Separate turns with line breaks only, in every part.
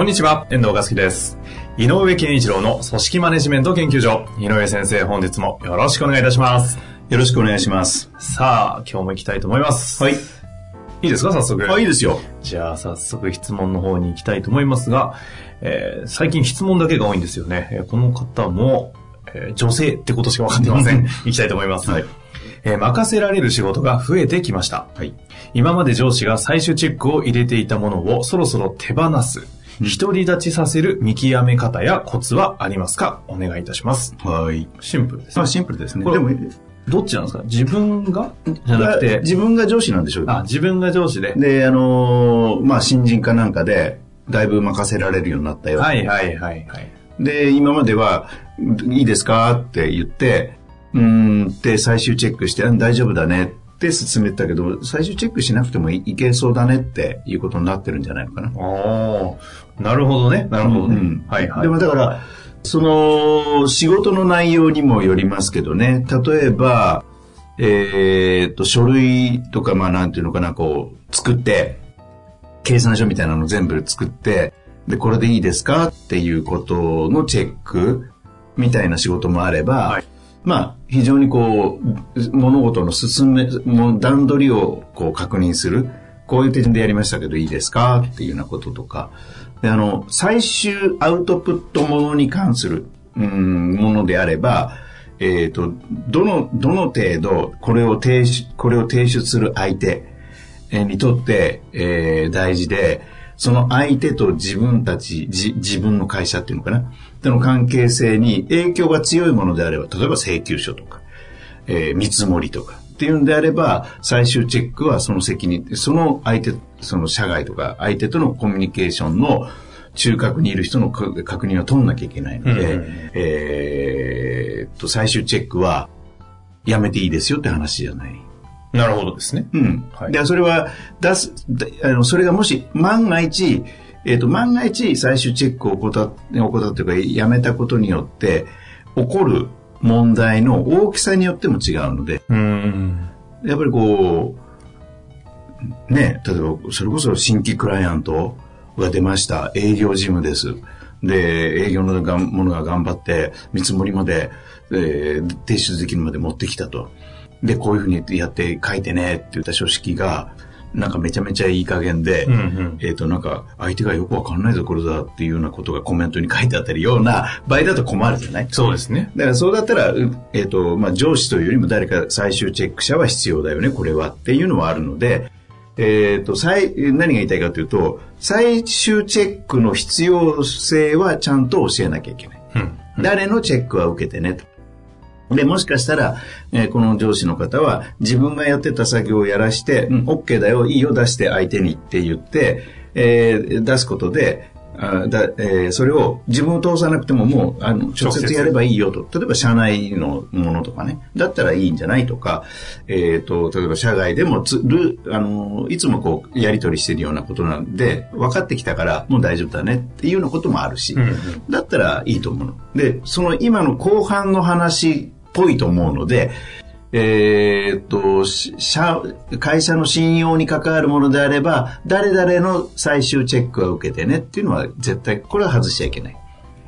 こんにちは、遠藤和樹です。井上健一郎の組織マネジメント研究所。井上先生、本日もよろしくお願いいたします。
よろしくお願いします。
さあ、今日も行きたいと思います。
はい。
いいですか、早速？
あ、いいですよ。
じゃあ、早速質問の方に行きたいと思いますが、えー最近質問だけが多いんですよね。えーこの方も、えー女性ってことしか分かってません。行きたいと思います。
はい
えー任せられる仕事が増えてきました。
はい。
今まで上司が最終チェックを入れていたものをそろそろ手放す。独り立ちさせる見極め方やコツはありますか？お願いいたします。
はい。
シンプルです
まあ、
ね。
シンプルですね。でも、
どっちなんですか？自分が？じゃなくて、
自分が上司なんでしょう
あ、自分が上司で。
で、あのーまあ、新人かなんかで、だいぶ任せられるようになったよ。
はいはいはいはい。
で、今までは、いいですかって言って、うーんって最終チェックして、うん大丈夫だねって進めてたけど、最終チェックしなくてもいいけそうだねっていうことになってるんじゃないのかな。
おーなるほどね。なるほどね。
うん
はいはい。
でもだから、その、仕事の内容にもよりますけどね、例えば、えーっと、書類とか、まあなんていうのかな、こう、作って、計算書みたいなの全部作って、で、これでいいですかっていうことのチェックみたいな仕事もあれば、
はい
まあ、非常にこう、物事の進め、もう段取りをこう確認する。こういう手順でやりましたけどいいですかっていうようなこととか。で、あの、最終アウトプットものに関する、うん、ものであれば、えっ、と、どの、どの程度、これを提出、これを提出する相手にとって、えー大事で、その相手と自分たち、じ自分の会社っていうのかな？との関係性に影響が強いものであれば、例えば請求書とか、えー見積もりとかっていうんであれば、最終チェックはその責任、その相手、その社外とか相手とのコミュニケーションの中核にいる人のか確認を取んなきゃいけないので、
うんうん
えーっと、最終チェックはやめていいですよって話じゃない。
なるほどですね。
うん。
はい
で、それは、出す、であの、それがもし、万が一、えっ、と、万が一最終チェックを怠っ怠ったというか、やめたことによって、起こる問題の大きさによっても違うので、
うーん。
やっぱりこう、ね、例えば、それこそ新規クライアントが出ました。営業事務です。で、営業のがものが頑張って、見積もりまで、えー提出できるまで持ってきたと。で、こういうふうにやって書いてねって言った書式が、なんかめちゃめちゃいい加減で、
うんうん
えっ、と、なんか、相手がよくわかんないぞ、これだっていうようなことがコメントに書いてあったりような場合だと困るじゃない？
そうですね。
だからそうだったら、うえっ、と、まあ、上司というよりも誰か最終チェック者は必要だよね、これはっていうのはあるので、えっ、と、最、何が言いたいかというと、最終チェックの必要性はちゃんと教えなきゃいけない。
うん。
誰のチェックは受けてねと。で、もしかしたら、えーこの上司の方は自分がやってた作業をやらして、うん、OK だよ、いいよ、出して相手にって言って、えー出すことで、あだえーそれを自分を通さなくてももうあの直接やればいいよと。例えば社内のものとかね。だったらいいんじゃないとか、えっ、と、例えば社外でもつる、あの、いつもこう、やり取りしてるようなことなんで、分かってきたからもう大丈夫だねっていうようなこともあるし、
うんうん
だったらいいと思うの。で、その今の後半の話っぽいと思うので、えーっと、し社、会社の信用に関わるものであれば、誰々の最終チェックは受けてねっていうのは絶対、これは外しちゃいけない。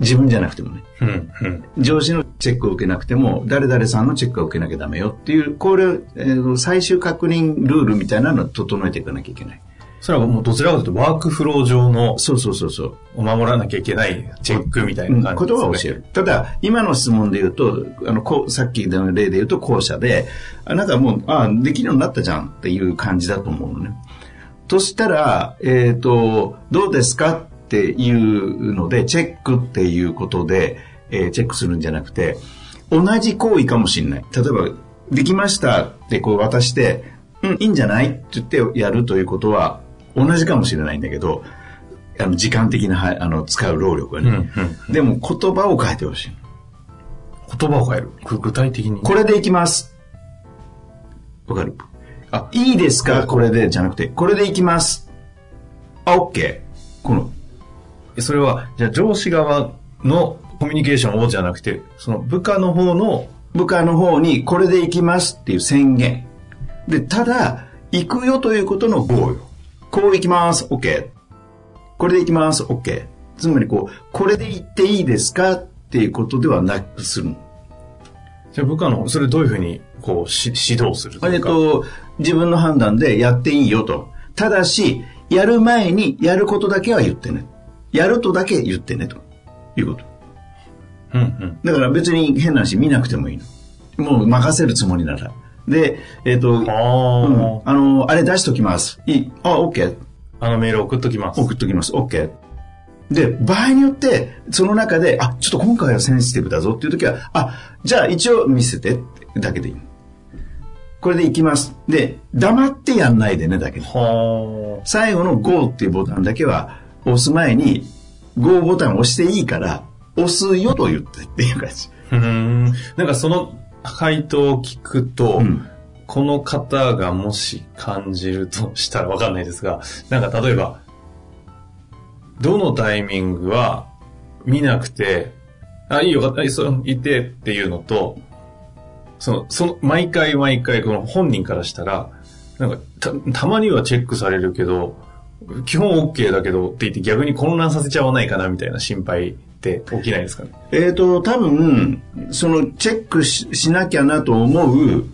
自分じゃなくてもね。
うんうん。
上司のチェックを受けなくても、誰々さんのチェックは受けなきゃダメよっていう、これ、えー最終確認ルールみたいなのを整えていかなきゃいけない。
それはもうどちらかというとワークフロー上の
そうそうそうそう。
を守らなきゃいけないチェックみたい
うん
な感じ
言葉を。教える。ただ、今の質問で言うと、あの、こうさっきの例で言うと、後者で、あなんかもう、あできるようになったじゃんっていう感じだと思うのね。としたら、えっ、と、どうですかっていうので、チェックっていうことで、えーチェックするんじゃなくて、同じ行為かもしれない。例えば、できましたってこう渡して、うん、いいんじゃないって言ってやるということは、同じかもしれないんだけど、あの、時間的な、はあの、使う労力がね。
うんうん
でも言葉を変えてほしい。
言葉を変える？具具体的に？
これでいきます。わかる？あ、いいですか？これで、じゃなくて、これでいきます。あ、オッケー。この、
それは、じゃあ上司側のコミュニケーションをじゃなくて、その部下の方の、
部下の方に、これでいきますっていう宣言。で、ただ、行くよということのゴーよ。こう行きます。オッケー。これで行きます。オッケー。つまり、こう、これで行っていいですかっていうことではなくするの。
じゃあ部下の方、それどういうふうに、こう、し指導する。
えっと、自分の判断でやっていいよと。ただし、やる前にやることだけは言ってね。やるとだけ言ってね、ということ。
うんうん。
だから別に変な話見なくてもいいの。もう任せるつもりなら。で、えっ、と、うん
あ
あの、あれ出しときます。いい。あ、OK。
あ、あのメール送っときます。
送っときます。OK。で、場合によって、その中で、あ、ちょっと今回はセンシティブだぞっていう時は、あ、じゃあ一応見せてだけでいい。これでいきます。で、黙ってやんないでね、だけで。
は
最後の GO っていうボタンだけは、押す前に、GO ボタンを押していいから、押すよと言ってっていう感じ。
なんかその回答を聞くと、
うん。
この方がもし感じるとしたらわかんないですが、なんか例えば、どのタイミングは見なくて、あ、いいよ、あそう言ってっていうのと、その、その、毎回毎回、この本人からしたら、なんか、た、たまにはチェックされるけど、基本 OK だけどって言って逆に混乱させちゃわないかなみたいな心配って起きないですかね？
えっ、と、多分、その、チェックししなきゃなと思う、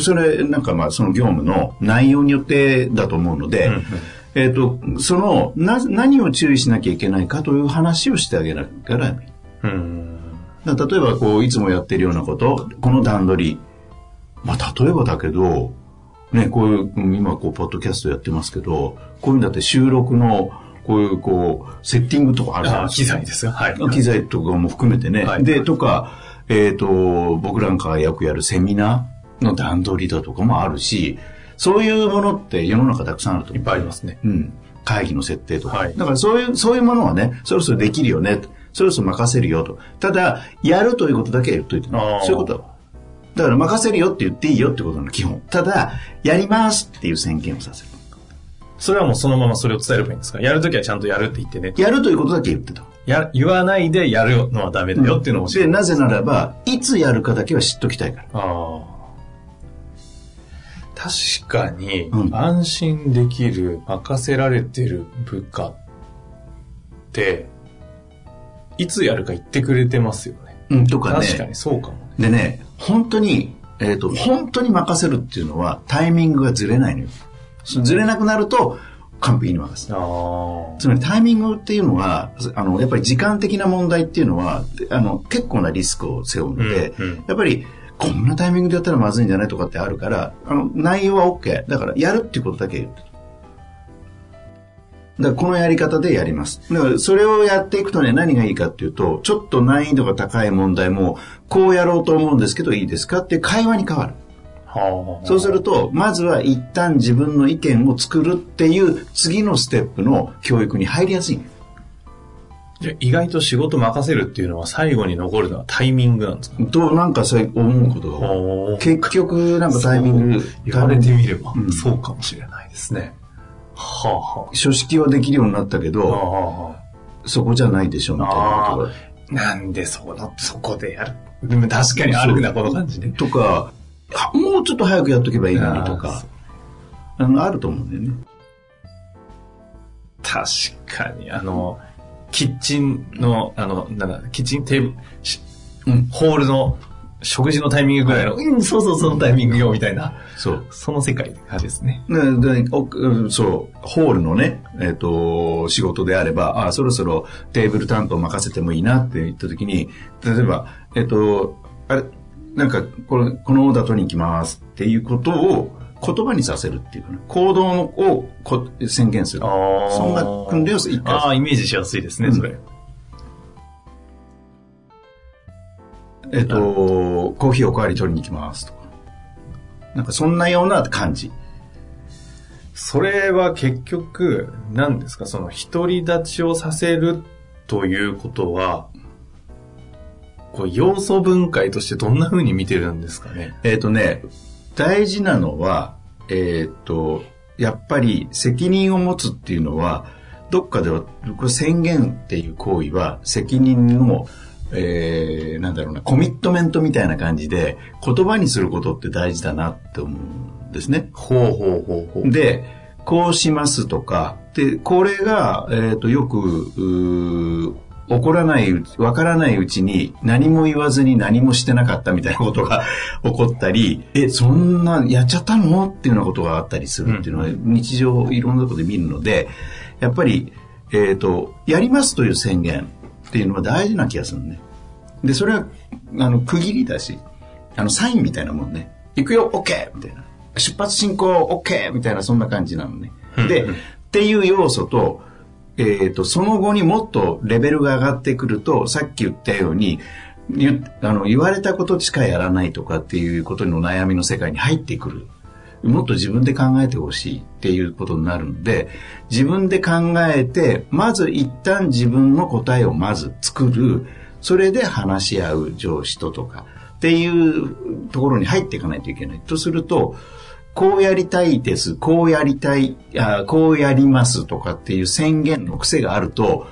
それ、なんかまあ、その業務の内容によってだと思うので、
うんうん
えっ、と、その、な、何を注意しなきゃいけないかという話をしてあげなきゃならない。例えば、こう、いつもやってるようなこと、この段取り。まあ、例えばだけど、ね、こういう、うん今、こう、ポッドキャストやってますけど、こういうんだって収録の、こういう、こう、セッティングとかあるじゃない
あ、
ですか
機材ですよ。はい。
機材とかも含めてね。
はい
で、とか、えっ、と、僕なんかがよくやるセミナーの段取りだとかもあるし、そういうものって世の中たくさんあると。
いっぱいありますね。
うん。会議の設定とか。
はい
だからそういう、そういうものはね、そろそろできるよね。そろそろ任せるよと。ただ、やるということだけは言っといてねそういうことだ。だから任せるよって言っていいよってことの基本。ただ、やりますっていう宣言をさせる。
それはもうそのままそれを伝えればいいんですか？やるときはちゃんとやるって言ってね。
やるということだけ言ってた。
や、言わないでやるのはダメだよっていうのを教え
で、
る。
なぜならば、いつやるかだけは知っときたいから。
ああ。確かに、
うん
安心できる、任せられてる部下って、いつやるか言ってくれてますよね。
うん、とかね。
確かにそうかもね。
でね、本当に、えっ、と、本当に任せるっていうのはタイミングがずれないのよ。そずれなくなると完璧に任せる。
ああ。
つまりタイミングっていうのは、あの、やっぱり時間的な問題っていうのは、あの、結構なリスクを背負うので、
うんうん
やっぱり、こんなタイミングでやったらまずいんじゃないとかってあるから、あの、内容は OK。だから、やるっていうことだけ言ってる。だから、このやり方でやります。だから、それをやっていくとね、何がいいかっていうと、ちょっと難易度が高い問題も、こうやろうと思うんですけど、いいですかって会話に変わる。
はあ。
そうすると、まずは一旦自分の意見を作るっていう次のステップの教育に入りやすい。
じゃあ意外と仕事任せるっていうのは最後に残るのはタイミングなんですか？
と、なんかそう思うことが結局、なんかタイミング、
言われてみれば、
うん
そうかもしれないですね。はあは
書式はできるようになったけ
あ。
ど、
ああ
そこじゃないでしょ、みたいなことが。
なんでそこの、そこでやる。でも確かにあるな、この感じで。
とか、あもうちょっと早くやっとけばいいのにとか、あの、あると思うんだよね。
確かに、あの、キッチンの、あの、なんだ、キッチンテーブル、し
うん
ホールの食事のタイミングぐらいの、うん、そうそう、そのタイミングよ、みたいな、
そう。
その世界って感じですね。
でそう、ホールのね、えっ、と、仕事であれば、あ、そろそろテーブル担当任せてもいいなって言った時に、例えば、えっ、と、あれ、なんか、これ、このオーダー取りに行きますっていうことを言葉にさせるっていうかな、行動をこ宣言する。そんな訓練を一回
ああ、イメージしやすいですね、
うん
それ。
えっ、と、コーヒーおかわり取りに行きますとか。なんかそんなような感じ。
それは結局、何ですか、その独り立ちをさせるということは、こう要素分解としてどんな風に見てるんですかね？
えっ、とね、大事なのは、えっ、と、やっぱり責任を持つっていうのは、どっかでは、宣言っていう行為は責任の、えー、なんだろうな、コミットメントみたいな感じで、言葉にすることって大事だなって思うんですね。
ほうほうほうほう。
で、こうしますとか、で、これが、えっ、と、よく、うー起こらないうち、わからないうちに何も言わずに何もしてなかったみたいなことが 起こったり、え、そんなやっちゃったの？っていうようなことがあったりするっていうのは日常いろんなことで見るので、やっぱり、えっ、と、やりますという宣言っていうのは大事な気がするね。で、それは、あの、区切りだし、あの、サインみたいなもんね。行くよ、OK! みたいな。出発進行、OK! みたいな、そんな感じなのね。で、っていう要素と、えっ、と、その後にもっとレベルが上がってくると、さっき言ったように、言あの言われたことしかやらないとかっていうことの悩みの世界に入ってくる。もっと自分で考えてほしいっていうことになるので、自分で考えて、まず一旦自分の答えをまず作る。それで話し合う上司ととかっていうところに入っていかないといけない。とすると、こうやりたいです、こうやりたい、あこうやりますとかっていう宣言の癖があると、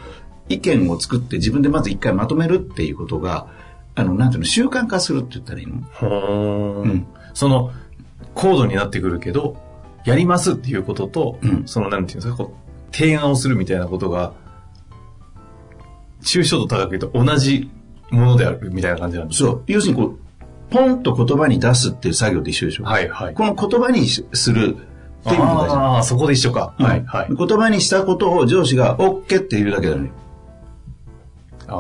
意見を作って自分でまず一回まとめるっていうことが、あの、なんていうの、習慣化するって言ったらいいの？
ほーん
うん。
その、高度になってくるけど、やりますっていうことと、
うん。
その、なんていうんですか、こう、提案をするみたいなことが、抽象度高く言うと同じものであるみたいな感じなんです
そう。要するにこう、ポンと言葉に出すっていう作業と一緒でしょ？
はいはい。
この言葉にするっていうのが大事
ああ、そこで一緒か。
うん
はいはい。
言葉にしたことを上司が OK って言うだけだね。
あ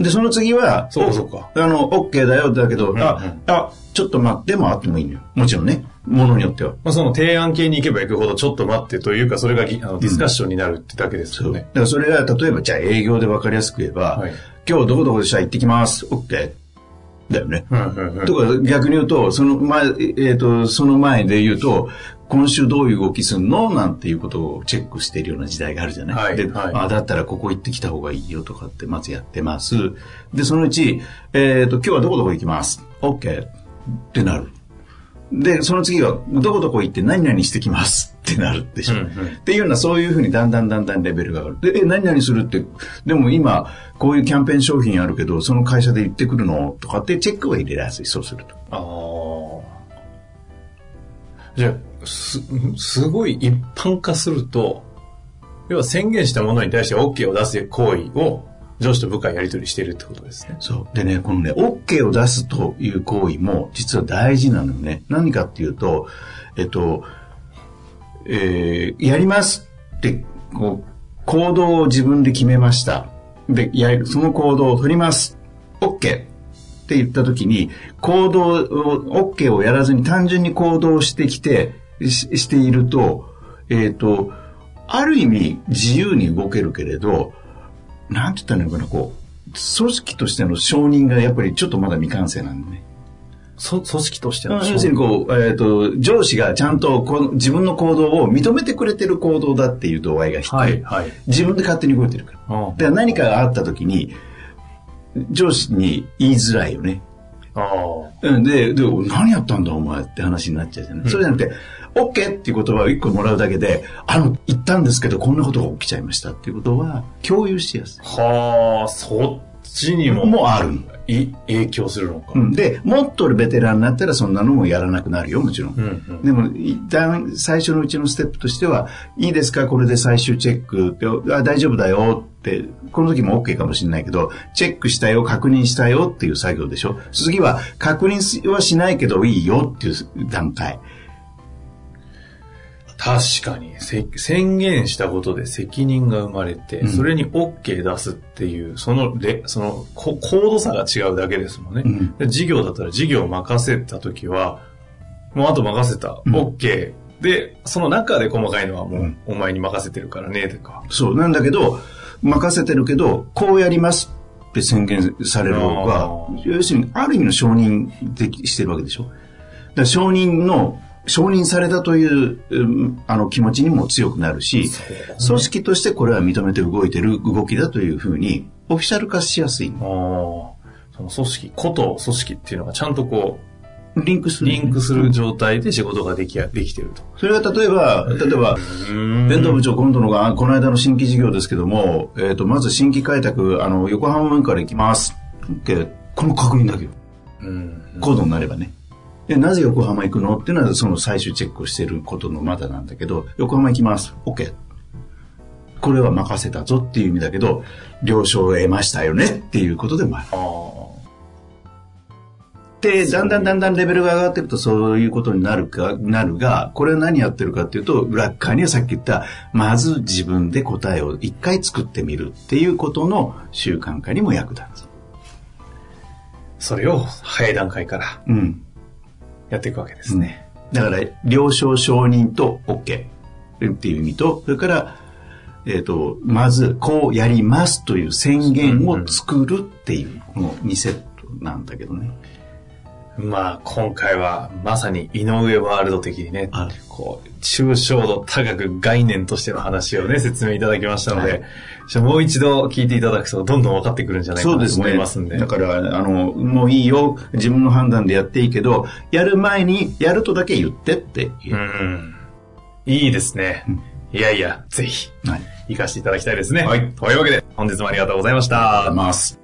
あ。
で、その次は、
そうかそうか。
あの、OK だよだけど、
んうん
あ、あ、ちょっと待ってもあってもいいのよ。もちろんね。ものによっては。
まあ、その提案系に行けば行くほどちょっと待ってというか、それがぎあのディスカッションになるってだけです
そう。だ
よね。
からそれが、例えば、じゃあ営業で分かりやすく言えば、
はい
今日どこどこでした？ら行ってきます。OK。だよね。とか逆に言うと、その前、えっ、と、その前で言うと、今週どういう動きすんの？なんていうことをチェックしているような時代があるじゃない、で、
はいはい
あ、だったらここ行ってきた方がいいよとかってまずやってます。で、そのうち、えっ、と、今日はどこどこ行きます？OK。ってなる。で、その次は、どこどこ行って何々してきます ってなるでしょ。
うんうん
っていうような、そういうふうにだんだんだんだんレベルが上がる。で、え、何々するって、でも今、こういうキャンペーン商品あるけど、その会社で行ってくるのとかってチェックが入れやすい、そうすると。
ああ。じゃあ、す、すごい一般化すると、要は宣言したものに対して OK を出す行為を上司と部下やり取りしてるってことですね。
そう。でね、このね、OK を出すという行為も実は大事なのね。何かっていうと、えっと、えーやりますって、こう、行動を自分で決めました。で、やる、その行動を取ります。OK って言った時に、行動を、OK をやらずに単純に行動してきて、ししていると、えっ、と、ある意味自由に動けるけれど、なんて言ったらいいのかな、こう、組織としての承認がやっぱりちょっとまだ未完成なんでね。
そ組織としての
要するにこう、えっ、と、上司がちゃんとこの自分の行動を認めてくれてる行動だっていう度合いが低い。
はい、はい。
自分で勝手に動いてるから。
あ
だから何かがあった時に、上司に言いづらいよね。
あ。
うんで、で、何やったんだお前って話になっちゃうじゃない。それじゃなくて、OK っていう言葉を一個もらうだけで、あの、言ったんですけど、こんなことが起きちゃいましたっていうことは、共有しやす
はあ、そっちに
い。
も
もうあるの。
い影響するのか。
うんで、もっとベテランになったらそんなのもやらなくなるよ、もちろん。
うんうん
でも、一旦最初のうちのステップとしては、いいですか？これで最終チェックあ。大丈夫だよって、この時も OK かもしれないけど、チェックしたよ、確認したよっていう作業でしょ？次は、確認はしないけどいいよっていう段階。
確かに。せ宣言したことで責任が生まれて、
うん。
それに OK 出すっていうそのレそのこ高度差が違うだけですもんね、
うん。
で事業だったら事業を任せた時はもうあと任せた、
うん。
OK でその中で細かいのはもう、
うん。
お前に任せてるからねとか。
そう。なんだけど、任せてるけど、こうやりますって宣言される方が
あ、
要するに、ある意味の承認でしてるわけでしょ。だから承認の承認されたという、うんあの気持ちにも強くなるし、組織としてこれは認めて動いてる動きだというふうに、オフィシャル化しやすい。
その組織、こと組織っていうのがちゃんとこ
リンクす
う、
る。
リンクする状態で仕事ができや、できてると。
それが例えば、例えば、弁当部長、今度のが、この間の新規事業ですけども、えっ、と、まず新規開拓、あの、横浜門から行きます。この確認だけよ。
うん。
コードになればね。で、なぜ横浜行くの？っていうのは、その最終チェックをしていることのまだなんだけど、横浜行きます。OK。これは任せたぞっていう意味だけど、了承を得ましたよねっていうことでもある。で、だんだんだんだんレベルが上がっていくとそういうことになるか、なるが、これは何やってるかっていうと、裏っ側にはさっき言った、まず自分で答えを一回作ってみるっていうことの習慣化にも役立つ。
それを早い段階から
うん。
やっていくわけですね。
だから、了承承認と OK っていう意味と、それから、えっ、と、まず、こうやりますという宣言を作るっていう、この2セットなんだけどね。
まあ、今回はまさに井上ワールド的にね
はい、
こう、抽象度高く概念としての話をね、説明いただきましたので、
はい
じゃあもう一度聞いていただくとどんどん分かってくるんじゃないかなと思いますんで。
だから、あの、もういいよ、自分の判断でやっていいけど、やる前に、やるとだけ言ってっていうう。
ん。いいですね。いやいや、ぜひ、
はい。
活かしていただきたいですね。
はい
というわけで、本日もありがとうございました。
ます。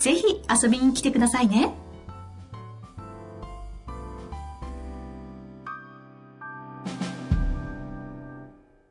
ぜひ遊びに来てくださいね。